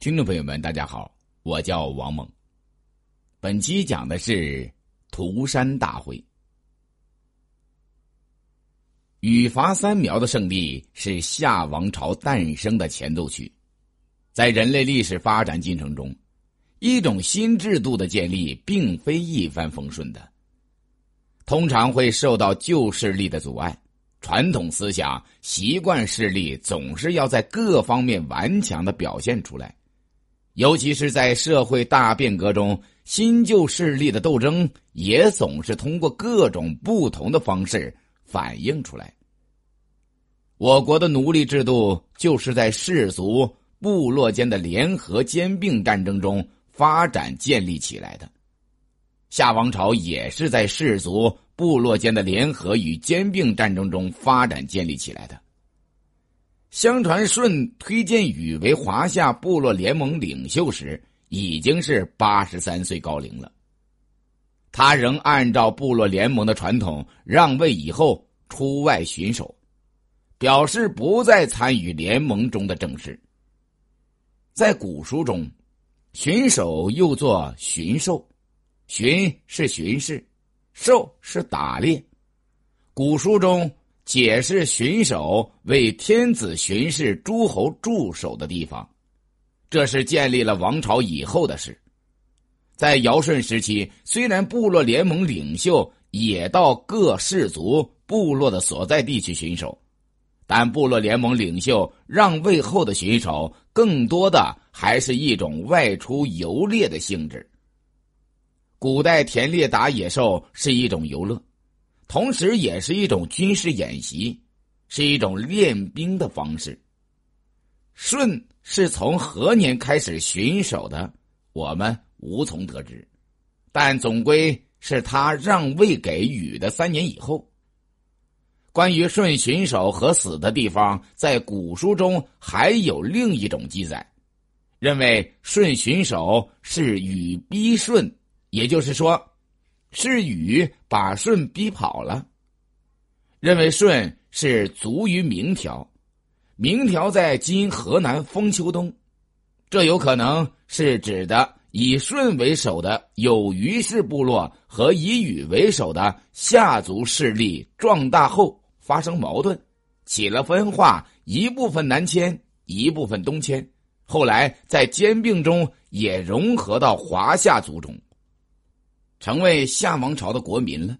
听众朋友们，大家好，我叫王猛。本期讲的是涂山大会。羽伐三苗的胜利是夏王朝诞生的前奏曲。在人类历史发展进程中，一种新制度的建立并非一帆风顺的，通常会受到旧势力的阻碍。传统思想、习惯势力总是要在各方面顽强的表现出来。尤其是在社会大变革中，新旧势力的斗争也总是通过各种不同的方式反映出来。我国的奴隶制度就是在氏族、部落间的联合兼并战争中发展建立起来的，夏王朝也是在氏族、部落间的联合与兼并战争中发展建立起来的。相传舜推荐禹为华夏部落联盟领袖时，已经是八十三岁高龄了。他仍按照部落联盟的传统让位以后出外巡守，表示不再参与联盟中的政事。在古书中，巡守又作巡狩，巡是巡视，狩是打猎。古书中。解释巡守为天子巡视诸侯驻守的地方，这是建立了王朝以后的事。在尧舜时期，虽然部落联盟领袖也到各氏族部落的所在地去巡守，但部落联盟领袖让位后的巡守，更多的还是一种外出游猎的性质。古代田猎打野兽是一种游乐。同时，也是一种军事演习，是一种练兵的方式。舜是从何年开始巡守的，我们无从得知，但总归是他让位给禹的三年以后。关于舜巡守和死的地方，在古书中还有另一种记载，认为舜巡守是禹逼舜，也就是说。是禹把舜逼跑了，认为舜是卒于明条，明条在今河南封丘东，这有可能是指的以舜为首的有虞氏部落和以禹为首的夏族势力壮大后发生矛盾，起了分化，一部分南迁，一部分东迁，后来在兼并中也融合到华夏族中。成为夏王朝的国民了。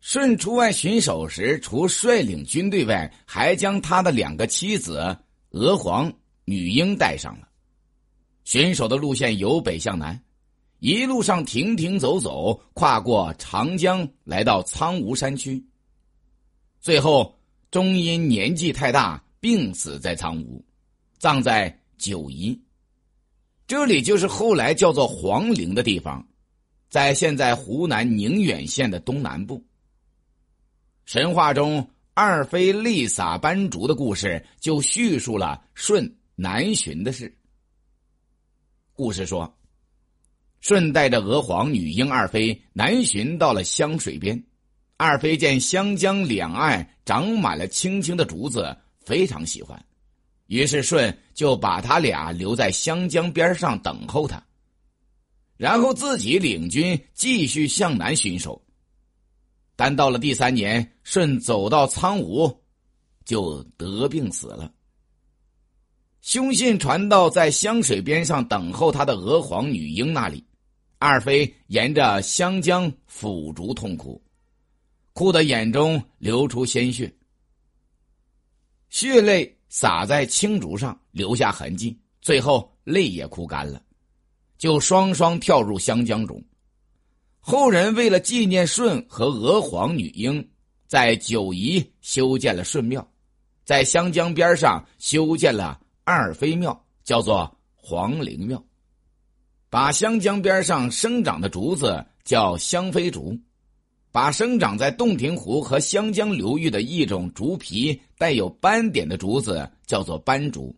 舜出外巡守时，除率领军队外，还将他的两个妻子娥皇、女英带上了。巡守的路线由北向南，一路上停停走走，跨过长江，来到苍梧山区。最后，终因年纪太大，病死在苍梧，葬在九夷。这里就是后来叫做皇陵的地方。在现在湖南宁远县的东南部。神话中二妃泪洒斑竹的故事，就叙述了舜南巡的事。故事说，舜带着娥皇、女英二妃南巡到了湘水边，二妃见湘江两岸长满了青青的竹子，非常喜欢，于是舜就把他俩留在湘江边上等候他。然后自己领军继续向南巡守，但到了第三年，舜走到苍梧，就得病死了。凶信传到在湘水边上等候他的娥皇女英那里，二妃沿着湘江抚竹痛哭，哭得眼中流出鲜血，血泪洒在青竹上，留下痕迹，最后泪也哭干了。就双双跳入湘江中。后人为了纪念舜和娥皇女英，在九夷修建了舜庙，在湘江边上修建了二妃庙，叫做皇陵庙。把湘江边上生长的竹子叫湘妃竹，把生长在洞庭湖和湘江流域的一种竹皮带有斑点的竹子叫做斑竹。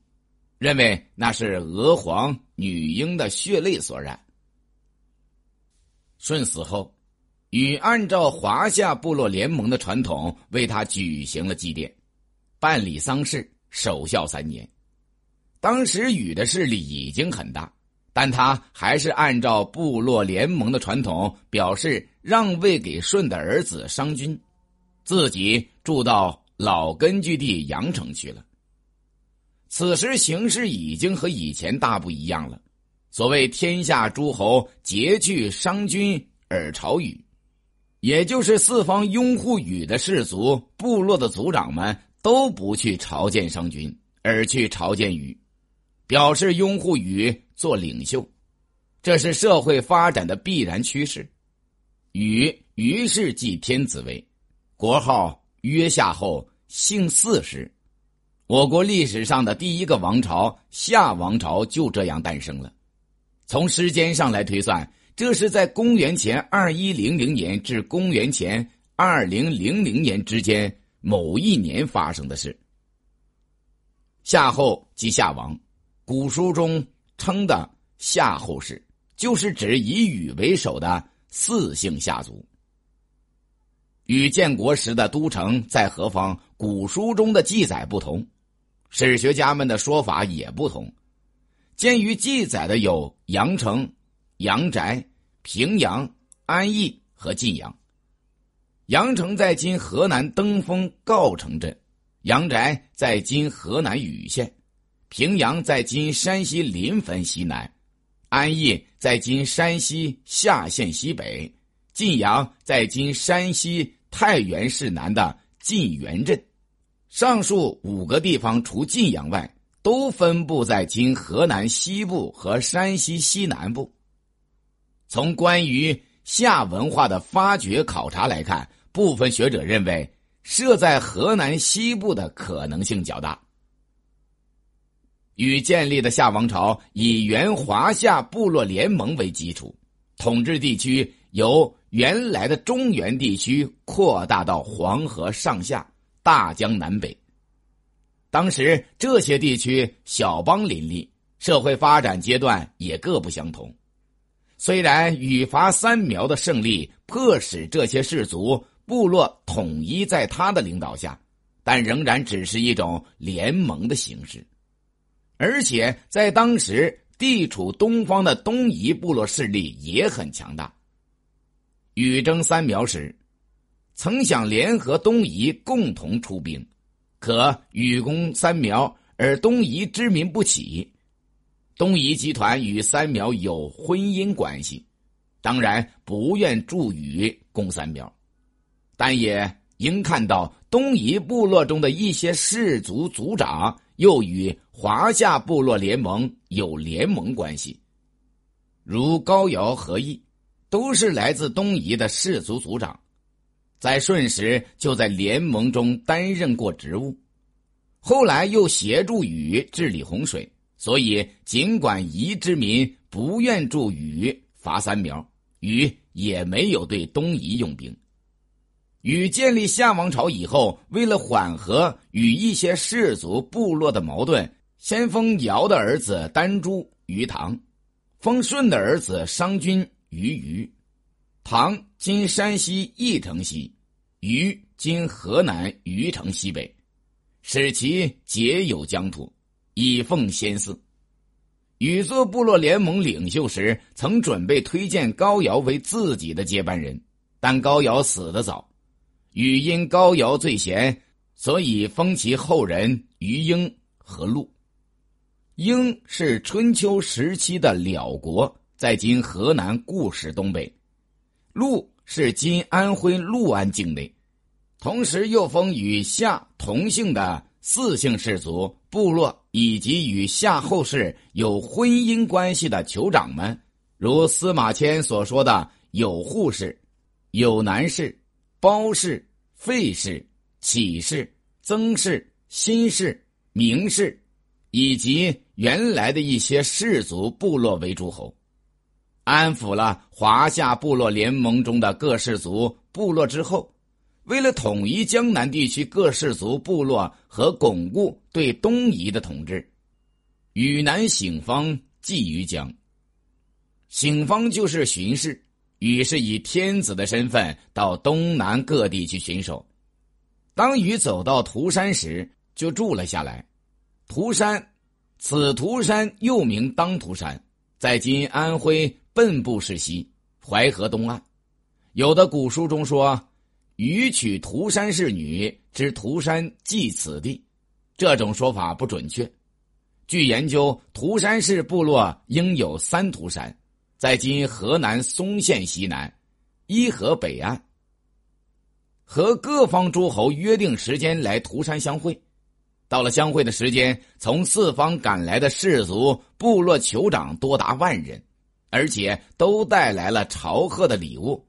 认为那是娥皇女英的血泪所染。舜死后，禹按照华夏部落联盟的传统，为他举行了祭奠，办理丧事，守孝三年。当时禹的势力已经很大，但他还是按照部落联盟的传统，表示让位给舜的儿子商均，自己住到老根据地阳城去了。此时形势已经和以前大不一样了。所谓天下诸侯皆惧商君而朝禹，也就是四方拥护禹的氏族部落的族长们都不去朝见商君，而去朝见禹。表示拥护禹做领袖，这是社会发展的必然趋势。禹于是继天子位，国号曰夏后，姓四氏。我国历史上的第一个王朝夏王朝就这样诞生了。从时间上来推算，这是在公元前二一零零年至公元前二零零零年之间某一年发生的事。夏后即夏王。古书中称的夏后氏，就是指以禹为首的四姓夏族。与建国时的都城在何方，古书中的记载不同，史学家们的说法也不同。鉴于记载的有阳城、阳翟、平阳、安邑和晋阳。阳城在今河南登封郜城镇，阳翟在今河南禹县。平阳在今山西临汾西南，安邑在今山西夏县西北，晋阳在今山西太原市南的晋源镇。上述五个地方除晋阳外，都分布在今河南西部和山西西南部。从关于夏文化的发掘考察来看，部分学者认为设在河南西部的可能性较大。与建立的夏王朝以原华夏部落联盟为基础，统治地区由原来的中原地区扩大到黄河上下、大江南北。当时这些地区小邦林立，社会发展阶段也各不相同。虽然羽伐三苗的胜利迫使这些氏族部落统一在他的领导下，但仍然只是一种联盟的形式。而且在当时，地处东方的东夷部落势力也很强大。禹征三苗时，曾想联合东夷共同出兵，可与公三苗，而东夷之民不起。东夷集团与三苗有婚姻关系，当然不愿助禹攻三苗，但也应看到东夷部落中的一些氏族族长。又与华夏部落联盟有联盟关系，如高尧、何义，都是来自东夷的氏族族长，在舜时就在联盟中担任过职务，后来又协助禹治理洪水，所以尽管夷之民不愿助禹伐三苗，禹也没有对东夷用兵。禹建立夏王朝以后，为了缓和与一些氏族部落的矛盾，先封尧的儿子丹朱于唐，封舜的儿子商均于虞。唐今山西翼城西，于今河南虞城西北，使其结有疆土，以奉先祀。禹做部落联盟领袖时，曾准备推荐高尧为自己的接班人，但高尧死得早。禹因高尧最贤，所以封其后人于婴和陆。婴是春秋时期的辽国，在今河南固始东北；陆是今安徽六安境内。同时又封与夏同姓的四姓氏族部落，以及与夏后氏有婚姻关系的酋长们，如司马迁所说的有户氏、有南氏。包氏、费氏、启氏、曾氏、辛氏、明氏，以及原来的一些氏族部落为诸侯，安抚了华夏部落联盟中的各氏族部落之后，为了统一江南地区各氏族部落和巩固对东夷的统治，禹南醒方祭于江。醒方就是巡视。禹是以天子的身份到东南各地去巡守。当禹走到涂山时，就住了下来。涂山，此涂山又名当涂山，在今安徽蚌埠市西淮河东岸。有的古书中说：“禹娶涂山氏女，之涂山祭此地。”这种说法不准确。据研究，涂山氏部落应有三涂山，在今河南嵩县西南，伊河北岸。和各方诸侯约定时间来涂山相会。到了相会的时间，从四方赶来的氏族、部落酋长多达万人，而且都带来了朝贺的礼物。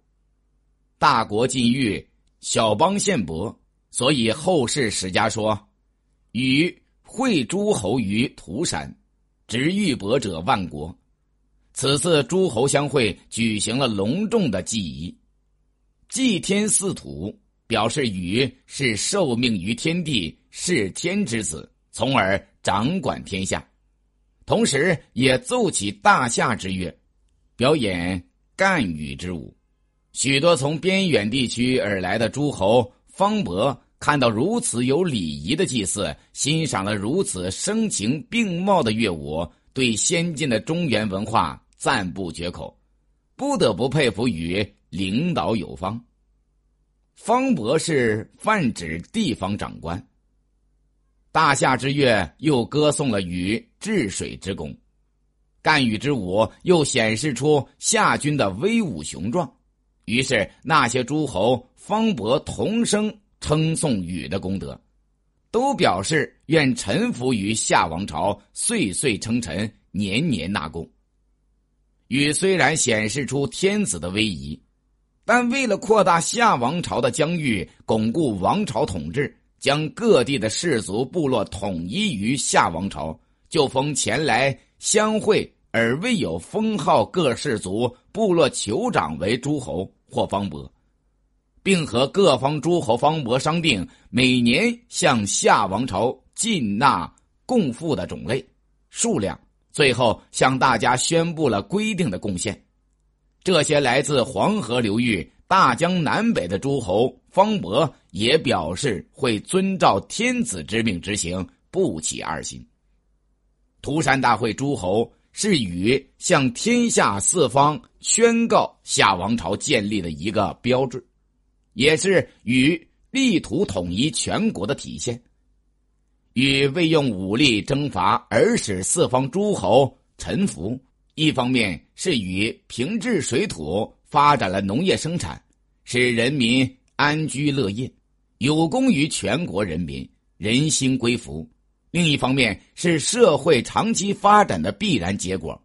大国禁欲，小邦献伯，所以后世史家说：“禹会诸侯于涂山，执玉帛者万国。”此次诸侯相会，举行了隆重的祭仪，祭天祀土，表示禹是受命于天地，是天之子，从而掌管天下。同时，也奏起大夏之乐，表演干羽之舞。许多从边远地区而来的诸侯方伯看到如此有礼仪的祭祀，欣赏了如此声情并茂的乐舞，对先进的中原文化赞不绝口，不得不佩服于领导有方。方伯是泛指地方长官。大夏之乐又歌颂了禹治水之功，干羽之舞又显示出夏军的威武雄壮。于是，那些诸侯方伯同声称颂禹的功德，都表示愿臣服于夏王朝，岁岁称臣，年年纳贡。禹虽然显示出天子的威仪，但为了扩大夏王朝的疆域，巩固王朝统治，将各地的氏族部落统一于夏王朝，就封前来相会而未有封号各氏族部落酋长为诸侯。或方伯，并和各方诸侯方伯商定，每年向夏王朝进纳贡赋的种类、数量，最后向大家宣布了规定的贡献。这些来自黄河流域、大江南北的诸侯方伯也表示会遵照天子之命执行，不起二心。涂山大会诸侯。是禹向天下四方宣告夏王朝建立的一个标志，也是禹力图统一全国的体现。禹未用武力征伐而使四方诸侯臣服，一方面是禹平治水土，发展了农业生产，使人民安居乐业，有功于全国人民，人心归服。另一方面是社会长期发展的必然结果，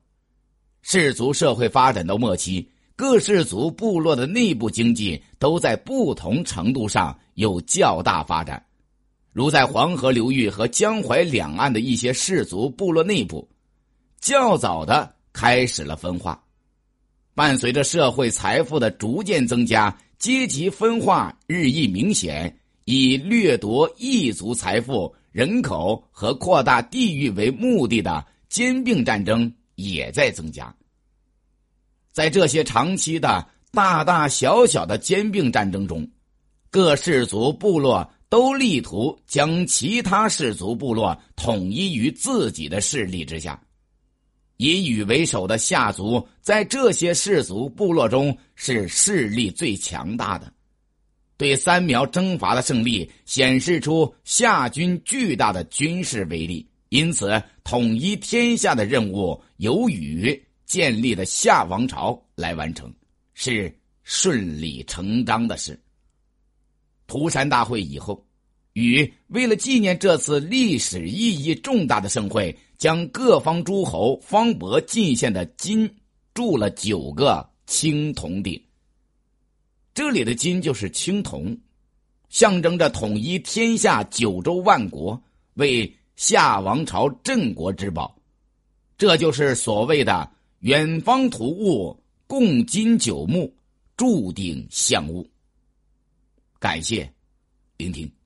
氏族社会发展到末期，各氏族部落的内部经济都在不同程度上有较大发展，如在黄河流域和江淮两岸的一些氏族部落内部，较早的开始了分化。伴随着社会财富的逐渐增加，阶级分化日益明显，以掠夺异族财富。人口和扩大地域为目的的兼并战争也在增加。在这些长期的大大小小的兼并战争中，各氏族部落都力图将其他氏族部落统一于自己的势力之下。以禹为首的夏族在这些氏族部落中是势力最强大的。对三苗征伐的胜利显示出夏军巨大的军事威力，因此统一天下的任务由禹建立的夏王朝来完成，是顺理成章的事。涂山大会以后，禹为了纪念这次历史意义重大的盛会，将各方诸侯方伯进献的金铸了九个青铜鼎。这里的金就是青铜，象征着统一天下九州万国，为夏王朝镇国之宝。这就是所谓的远方图物，共金九牧，注定相物。感谢聆听。